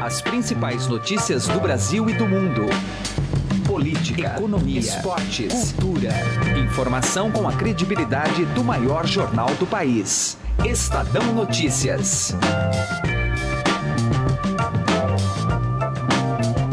As principais notícias do Brasil e do mundo. Política, economia, esportes, cultura. Informação com a credibilidade do maior jornal do país. Estadão Notícias.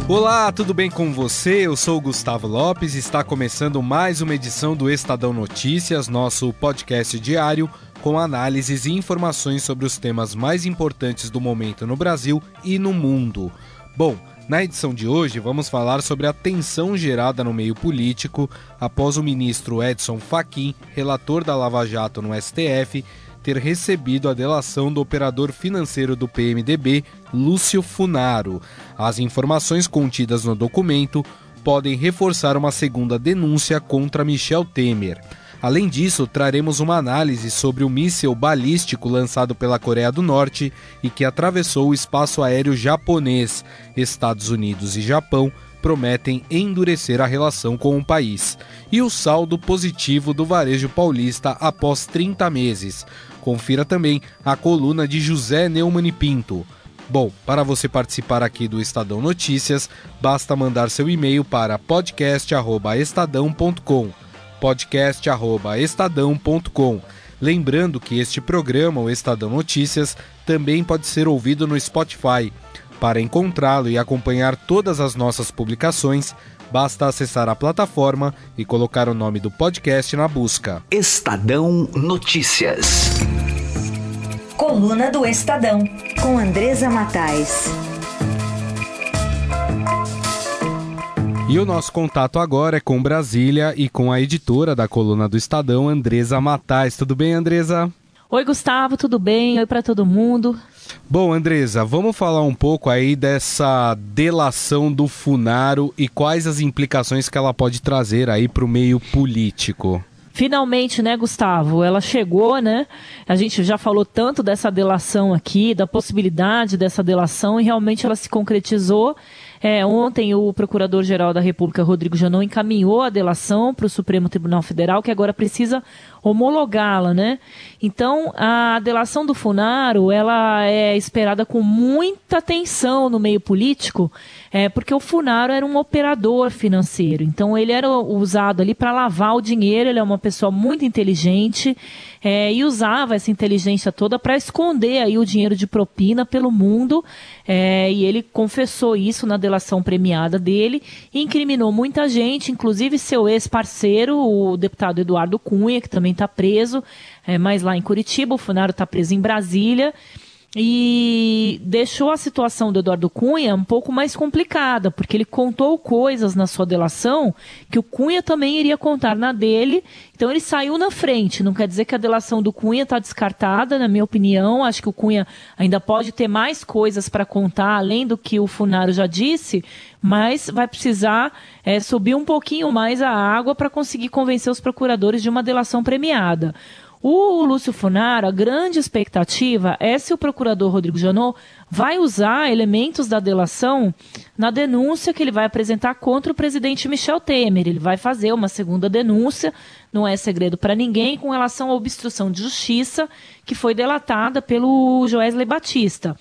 Olá, tudo bem com você? Eu sou o Gustavo Lopes e está começando mais uma edição do Estadão Notícias, nosso podcast diário com análises e informações sobre os temas mais importantes do momento no Brasil e no mundo. Bom, na edição de hoje vamos falar sobre a tensão gerada no meio político após o ministro Edson Fachin, relator da Lava Jato no STF, ter recebido a delação do operador financeiro do PMDB, Lúcio Funaro. As informações contidas no documento podem reforçar uma segunda denúncia contra Michel Temer. Além disso, traremos uma análise sobre o míssil balístico lançado pela Coreia do Norte e que atravessou o espaço aéreo japonês. Estados Unidos e Japão prometem endurecer a relação com o país. E o saldo positivo do varejo paulista após 30 meses. Confira também a coluna de José Neumann Pinto. Bom, para você participar aqui do Estadão Notícias, basta mandar seu e-mail para podcast@estadão.com podcast@estadão.com. Lembrando que este programa, o Estadão Notícias, também pode ser ouvido no Spotify. Para encontrá-lo e acompanhar todas as nossas publicações, basta acessar a plataforma e colocar o nome do podcast na busca. Estadão Notícias. Coluna do Estadão, com Andresa Matais. E o nosso contato agora é com Brasília e com a editora da coluna do Estadão, Andresa Matais. Tudo bem, Andresa? Oi, Gustavo, tudo bem? Oi para todo mundo. Bom, Andresa, vamos falar um pouco aí dessa delação do Funaro e quais as implicações que ela pode trazer aí para o meio político. Finalmente, né, Gustavo? Ela chegou, né? A gente já falou tanto dessa delação aqui, da possibilidade dessa delação, e realmente ela se concretizou. É, ontem o Procurador-Geral da República, Rodrigo Janot, encaminhou a delação para o Supremo Tribunal Federal, que agora precisa homologá-la, né? Então, a delação do Funaro, ela é esperada com muita atenção no meio político, é, porque o Funaro era um operador financeiro. Então, ele era usado ali para lavar o dinheiro, ele é uma pessoa muito inteligente, é, e usava essa inteligência toda para esconder aí o dinheiro de propina pelo mundo. É, e ele confessou isso na delação premiada dele incriminou muita gente, inclusive seu ex-parceiro, o deputado Eduardo Cunha, que também está preso, é, mas lá em Curitiba, o Funaro está preso em Brasília e deixou a situação do Eduardo Cunha um pouco mais complicada, porque ele contou coisas na sua delação que o Cunha também iria contar na dele, então ele saiu na frente. Não quer dizer que a delação do Cunha está descartada, na minha opinião. Acho que o Cunha ainda pode ter mais coisas para contar, além do que o Funaro já disse, mas vai precisar é, subir um pouquinho mais a água para conseguir convencer os procuradores de uma delação premiada. O Lúcio Funaro, a grande expectativa é se o procurador Rodrigo Janot vai usar elementos da delação na denúncia que ele vai apresentar contra o presidente Michel Temer. Ele vai fazer uma segunda denúncia, não é segredo para ninguém, com relação à obstrução de justiça que foi delatada pelo Joesley Batista.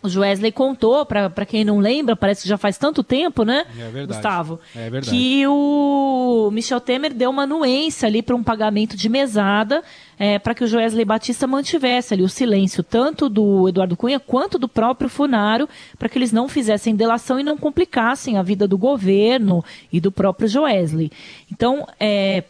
O Joesley contou, para quem não lembra, parece que já faz tanto tempo, né, é verdade. Gustavo? É verdade. Que o Michel Temer deu uma anuência ali para um pagamento de mesada é, para que o Joesley Batista mantivesse ali o silêncio, tanto do Eduardo Cunha quanto do próprio Funaro, para que eles não fizessem delação e não complicassem a vida do governo e do próprio Joesley. Então, é,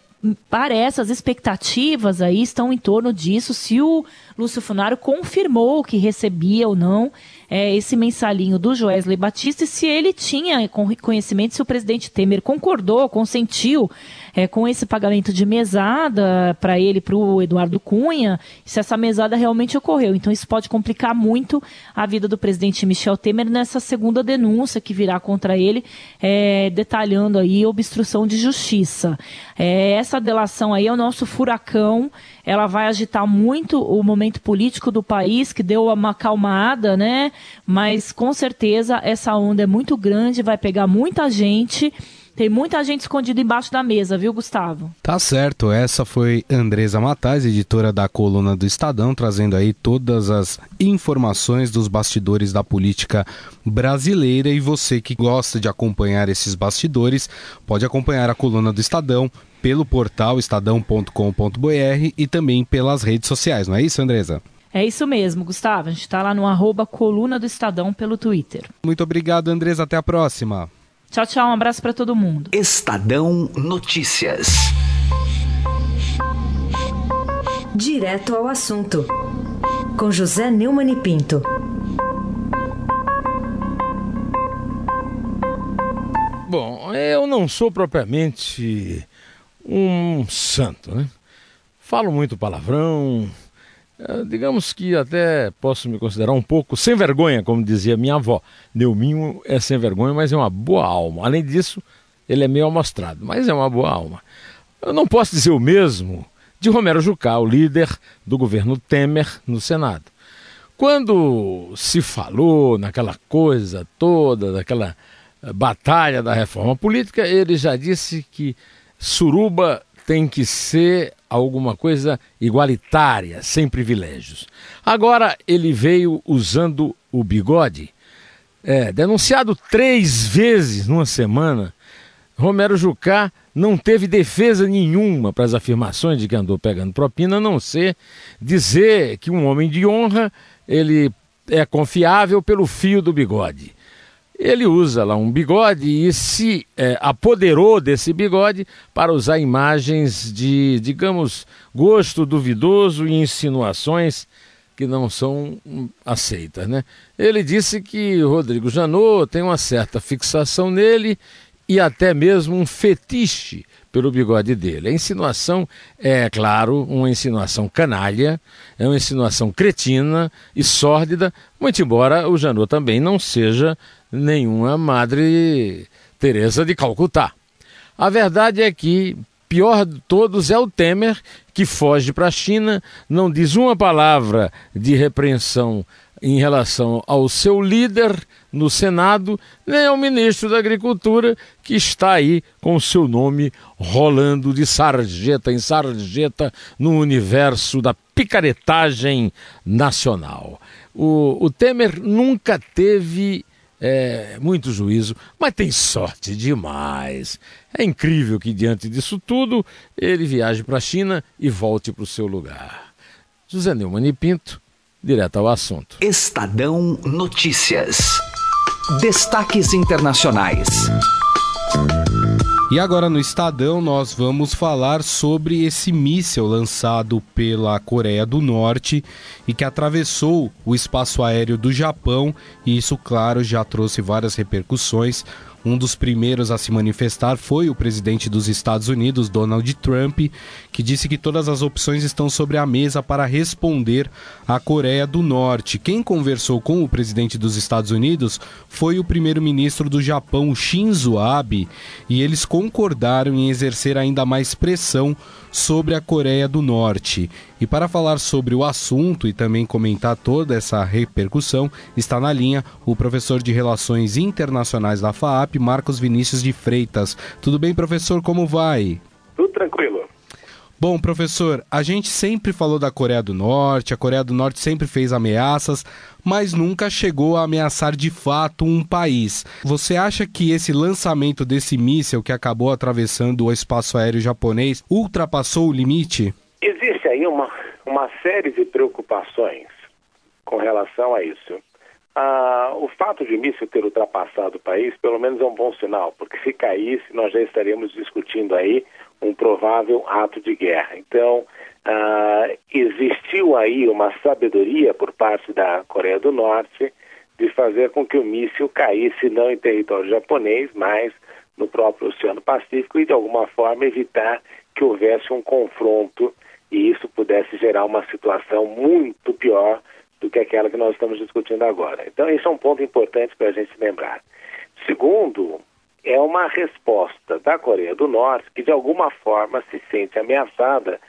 parece, as expectativas aí estão em torno disso, se o Lúcio Funaro confirmou que recebia ou não é, esse mensalinho do Joesley Batista e se ele tinha conhecimento, se o presidente Temer concordou, consentiu é, com esse pagamento de mesada para ele, para o Eduardo Cunha, se essa mesada realmente ocorreu. Então isso pode complicar muito a vida do presidente Michel Temer nessa segunda denúncia que virá contra ele, é, detalhando aí obstrução de justiça. É, essa delação aí é o nosso furacão ela vai agitar muito o momento político do país, que deu uma acalmada, né? Mas com certeza essa onda é muito grande, vai pegar muita gente Tem muita gente escondida embaixo da mesa, viu, Gustavo? Tá certo. Essa foi Andresa Matais, editora da coluna do Estadão, trazendo aí todas as informações dos bastidores da política brasileira. E você que gosta de acompanhar esses bastidores, pode acompanhar a coluna do Estadão pelo portal estadão.com.br e também pelas redes sociais, não é isso, Andresa? É isso mesmo, Gustavo. A gente está lá no arroba coluna do Estadão pelo Twitter. Muito obrigado, Andresa. Até a próxima. Tchau, tchau. Um abraço para todo mundo. Estadão Notícias. Direto ao assunto. Com José Neumann e Pinto. Bom, eu não sou propriamente um santo, né? Falo muito palavrão, digamos que até posso me considerar um pouco sem vergonha, como dizia minha avó. Neuminho é sem vergonha, mas é uma boa alma. Além disso, ele é meio amostrado, mas é uma boa alma. Eu não posso dizer o mesmo de Romero Jucá, o líder do governo Temer no Senado. Quando se falou naquela coisa toda, daquela eh, batalha da reforma política, ele já disse que Suruba tem que ser alguma coisa igualitária, sem privilégios. Agora ele veio usando o bigode. É, denunciado três vezes numa semana, Romero Jucá não teve defesa nenhuma para as afirmações de que andou pegando propina, a não ser dizer que um homem de honra ele é confiável pelo fio do bigode ele usa lá um bigode e se é, apoderou desse bigode para usar imagens de, digamos, gosto duvidoso e insinuações que não são aceitas. Né? Ele disse que Rodrigo Janot tem uma certa fixação nele e até mesmo um fetiche pelo bigode dele. A insinuação é, claro, uma insinuação canalha, é uma insinuação cretina e sórdida, muito embora o Janot também não seja nenhuma Madre Teresa de Calcutá. A verdade é que pior de todos é o Temer, que foge para a China, não diz uma palavra de repreensão em relação ao seu líder no Senado, nem ao ministro da Agricultura, que está aí com o seu nome rolando de sarjeta em sarjeta no universo da picaretagem nacional. O, o Temer nunca teve é, muito juízo, mas tem sorte demais. É incrível que, diante disso tudo, ele viaje para a China e volte para o seu lugar. José Neumann e Pinto, direto ao assunto. Estadão Notícias. Destaques internacionais. E agora no Estadão nós vamos falar sobre esse míssil lançado pela Coreia do Norte e que atravessou o espaço aéreo do Japão, e isso, claro, já trouxe várias repercussões. Um dos primeiros a se manifestar foi o presidente dos Estados Unidos, Donald Trump, que disse que todas as opções estão sobre a mesa para responder à Coreia do Norte. Quem conversou com o presidente dos Estados Unidos foi o primeiro-ministro do Japão, Shinzo Abe, e eles concordaram em exercer ainda mais pressão sobre a Coreia do Norte. E para falar sobre o assunto e também comentar toda essa repercussão, está na linha o professor de Relações Internacionais da FAAP, Marcos Vinícius de Freitas. Tudo bem, professor? Como vai? Tudo tranquilo. Bom, professor, a gente sempre falou da Coreia do Norte, a Coreia do Norte sempre fez ameaças, mas nunca chegou a ameaçar de fato um país. Você acha que esse lançamento desse míssil que acabou atravessando o espaço aéreo japonês ultrapassou o limite? Existe aí uma, uma série de preocupações com relação a isso. Ah, o fato de o míssil ter ultrapassado o país, pelo menos é um bom sinal, porque se caísse, nós já estaríamos discutindo aí um provável ato de guerra. Então, uh, existiu aí uma sabedoria por parte da Coreia do Norte de fazer com que o míssil caísse não em território japonês, mas no próprio Oceano Pacífico e, de alguma forma, evitar que houvesse um confronto e isso pudesse gerar uma situação muito pior do que aquela que nós estamos discutindo agora. Então, esse é um ponto importante para a gente lembrar. Segundo, é uma resposta da Coreia do Norte que, de alguma forma, se sente ameaçada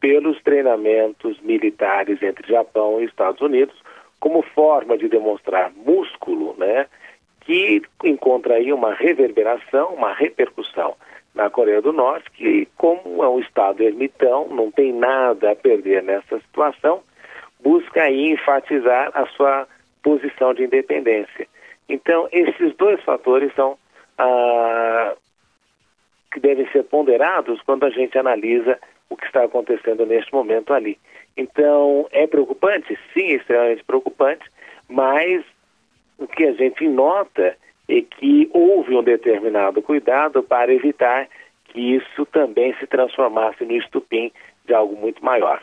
pelos treinamentos militares entre Japão e Estados Unidos, como forma de demonstrar músculo, né, que encontra aí uma reverberação, uma repercussão na Coreia do Norte, que como é um Estado ermitão, não tem nada a perder nessa situação, busca aí enfatizar a sua posição de independência. Então, esses dois fatores são ah, que devem ser ponderados quando a gente analisa o que está acontecendo neste momento ali. Então, é preocupante? Sim, é extremamente preocupante, mas o que a gente nota é que houve um determinado cuidado para evitar que isso também se transformasse no estupim de algo muito maior.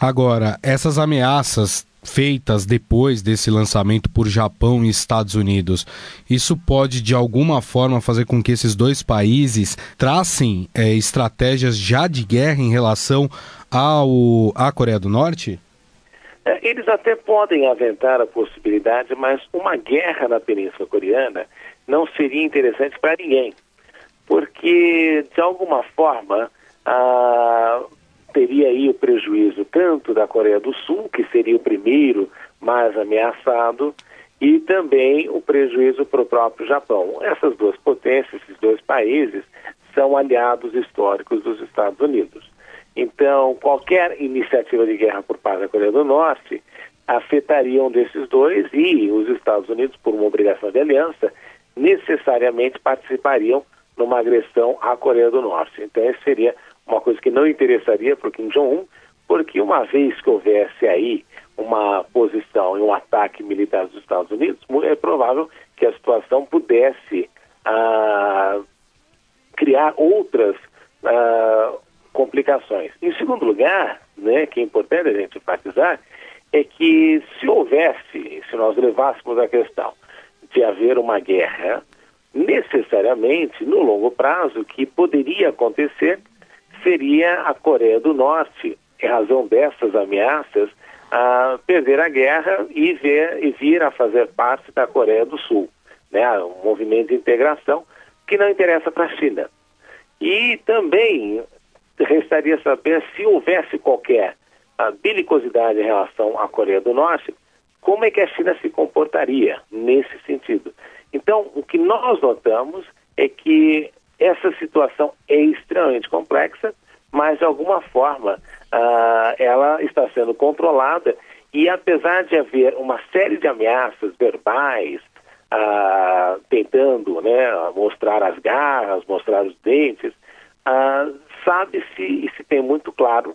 Agora, essas ameaças feitas depois desse lançamento por Japão e Estados Unidos, isso pode de alguma forma fazer com que esses dois países tracem é, estratégias já de guerra em relação ao, à Coreia do Norte? É, eles até podem aventar a possibilidade, mas uma guerra na Península Coreana não seria interessante para ninguém, porque de alguma forma a teria aí o prejuízo tanto da Coreia do Sul, que seria o primeiro mais ameaçado, e também o prejuízo para o próprio Japão. Essas duas potências, esses dois países, são aliados históricos dos Estados Unidos. Então, qualquer iniciativa de guerra por parte da Coreia do Norte afetaria um desses dois e os Estados Unidos, por uma obrigação de aliança, necessariamente participariam numa agressão à Coreia do Norte. Então, esse seria uma coisa que não interessaria para o Kim Jong-un, porque uma vez que houvesse aí uma posição e um ataque militar dos Estados Unidos, é provável que a situação pudesse ah, criar outras ah, complicações. Em segundo lugar, né, que é importante a gente enfatizar, é que se houvesse, se nós levássemos a questão de haver uma guerra, necessariamente, no longo prazo, que poderia acontecer seria a Coreia do Norte, em razão dessas ameaças, a perder a guerra e, ver, e vir a fazer parte da Coreia do Sul, né? um movimento de integração que não interessa para a China. E também restaria saber se houvesse qualquer belicosidade em relação à Coreia do Norte, como é que a China se comportaria nesse sentido. Então, o que nós notamos é que essa situação é extremamente complexa, mas de alguma forma uh, ela está sendo controlada e apesar de haver uma série de ameaças verbais, uh, tentando né, mostrar as garras, mostrar os dentes, uh, sabe-se e se tem muito claro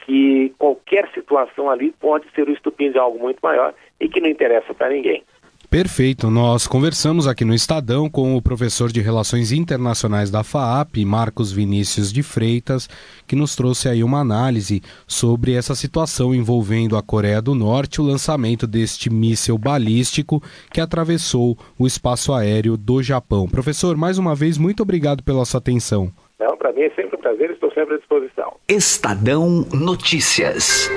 que qualquer situação ali pode ser o estupim de algo muito maior e que não interessa para ninguém. Perfeito. Nós conversamos aqui no Estadão com o professor de Relações Internacionais da FAAP, Marcos Vinícius de Freitas, que nos trouxe aí uma análise sobre essa situação envolvendo a Coreia do Norte, o lançamento deste míssil balístico que atravessou o espaço aéreo do Japão. Professor, mais uma vez, muito obrigado pela sua atenção. Não, para mim é sempre um prazer, estou sempre à disposição. Estadão Notícias.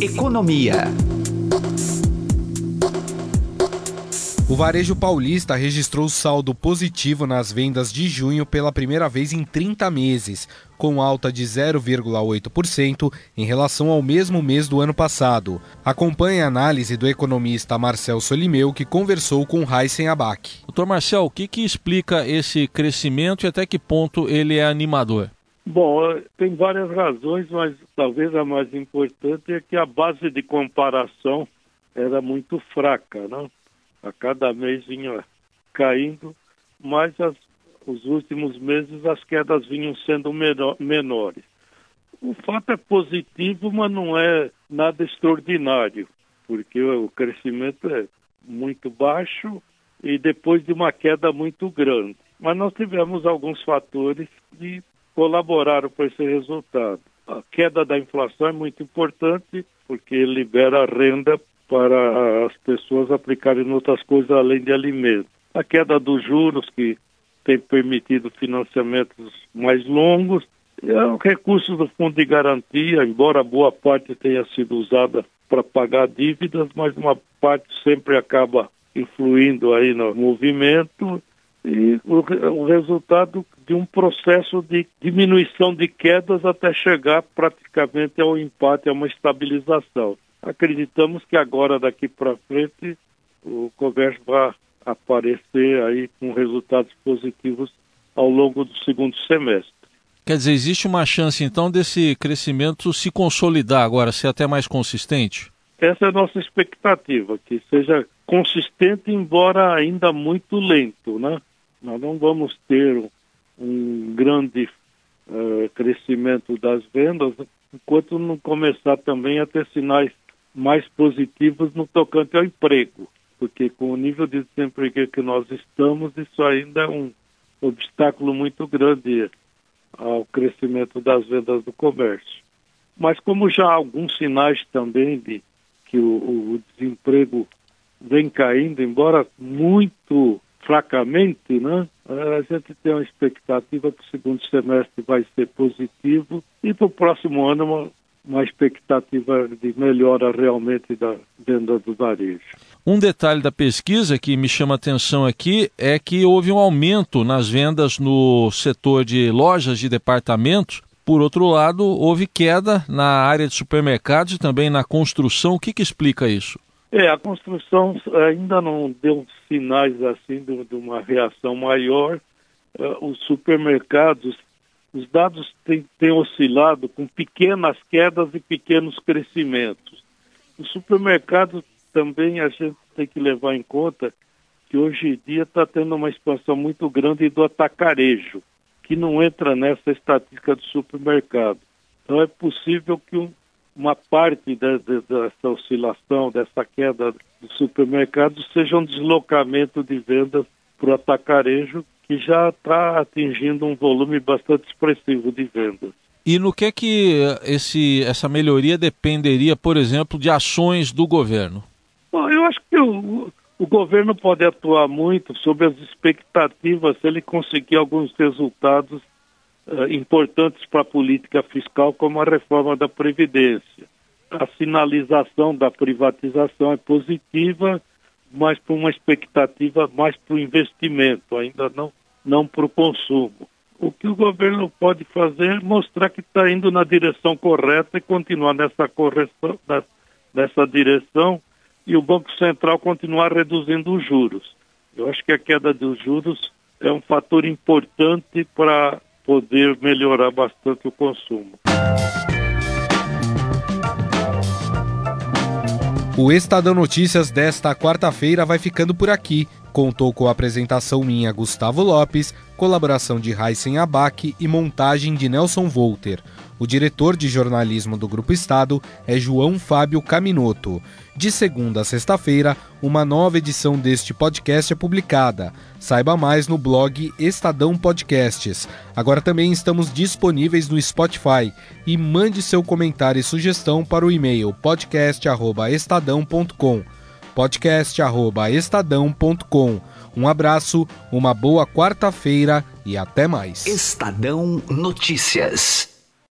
Economia. O varejo paulista registrou saldo positivo nas vendas de junho pela primeira vez em 30 meses, com alta de 0,8% em relação ao mesmo mês do ano passado. Acompanhe a análise do economista Marcel Solimeu, que conversou com Heisen Abac. Doutor Marcel, o que, que explica esse crescimento e até que ponto ele é animador? Bom, tem várias razões, mas talvez a mais importante é que a base de comparação era muito fraca, não? A cada mês vinha caindo, mas as, os últimos meses as quedas vinham sendo menor, menores. O fato é positivo, mas não é nada extraordinário, porque o crescimento é muito baixo e depois de uma queda muito grande. Mas nós tivemos alguns fatores que colaboraram para esse resultado. A queda da inflação é muito importante porque libera renda para as pessoas aplicarem em outras coisas além de alimentos. A queda dos juros, que tem permitido financiamentos mais longos, é o recurso do fundo de garantia, embora boa parte tenha sido usada para pagar dívidas, mas uma parte sempre acaba influindo aí no movimento e o, o resultado de um processo de diminuição de quedas até chegar praticamente ao empate, a uma estabilização acreditamos que agora, daqui para frente, o comércio vai aparecer aí com resultados positivos ao longo do segundo semestre. Quer dizer, existe uma chance então desse crescimento se consolidar agora, ser até mais consistente? Essa é a nossa expectativa, que seja consistente, embora ainda muito lento, né? Nós não vamos ter um grande uh, crescimento das vendas enquanto não começar também a ter sinais mais positivos no tocante ao emprego, porque com o nível de desemprego que nós estamos, isso ainda é um obstáculo muito grande ao crescimento das vendas do comércio. Mas como já há alguns sinais também de que o, o desemprego vem caindo, embora muito fracamente, né? A gente tem uma expectativa que o segundo semestre vai ser positivo e para o próximo ano uma, uma expectativa de melhora realmente da venda do varejo. Um detalhe da pesquisa que me chama a atenção aqui é que houve um aumento nas vendas no setor de lojas de departamentos. Por outro lado, houve queda na área de supermercados e também na construção. O que, que explica isso? É, a construção ainda não deu sinais assim de, de uma reação maior. Uh, os supermercados, os dados têm, têm oscilado com pequenas quedas e pequenos crescimentos. Os supermercados também a gente tem que levar em conta que hoje em dia está tendo uma expansão muito grande do atacarejo, que não entra nessa estatística do supermercado. Então é possível que um, uma parte de, de, dessa oscilação, dessa queda do supermercado, seja um deslocamento de vendas para o atacarejo, que já está atingindo um volume bastante expressivo de vendas. E no que é que esse, essa melhoria dependeria, por exemplo, de ações do governo? Bom, eu acho que o, o governo pode atuar muito sobre as expectativas se ele conseguir alguns resultados uh, importantes para a política fiscal, como a reforma da Previdência. A sinalização da privatização é positiva, mas para uma expectativa mais para o investimento, ainda não, não para o consumo. O que o governo pode fazer é mostrar que está indo na direção correta e continuar nessa correção, nessa direção e o Banco Central continuar reduzindo os juros. Eu acho que a queda dos juros é um fator importante para poder melhorar bastante o consumo. O Estadão Notícias desta quarta-feira vai ficando por aqui. Contou com a apresentação minha, Gustavo Lopes, colaboração de Heisen Abac e montagem de Nelson Volter. O diretor de jornalismo do Grupo Estado é João Fábio Caminoto. De segunda a sexta-feira, uma nova edição deste podcast é publicada. Saiba mais no blog Estadão Podcasts. Agora também estamos disponíveis no Spotify. E mande seu comentário e sugestão para o e-mail podcast@estadão.com. podcast@estadão.com. Um abraço, uma boa quarta-feira e até mais. Estadão Notícias.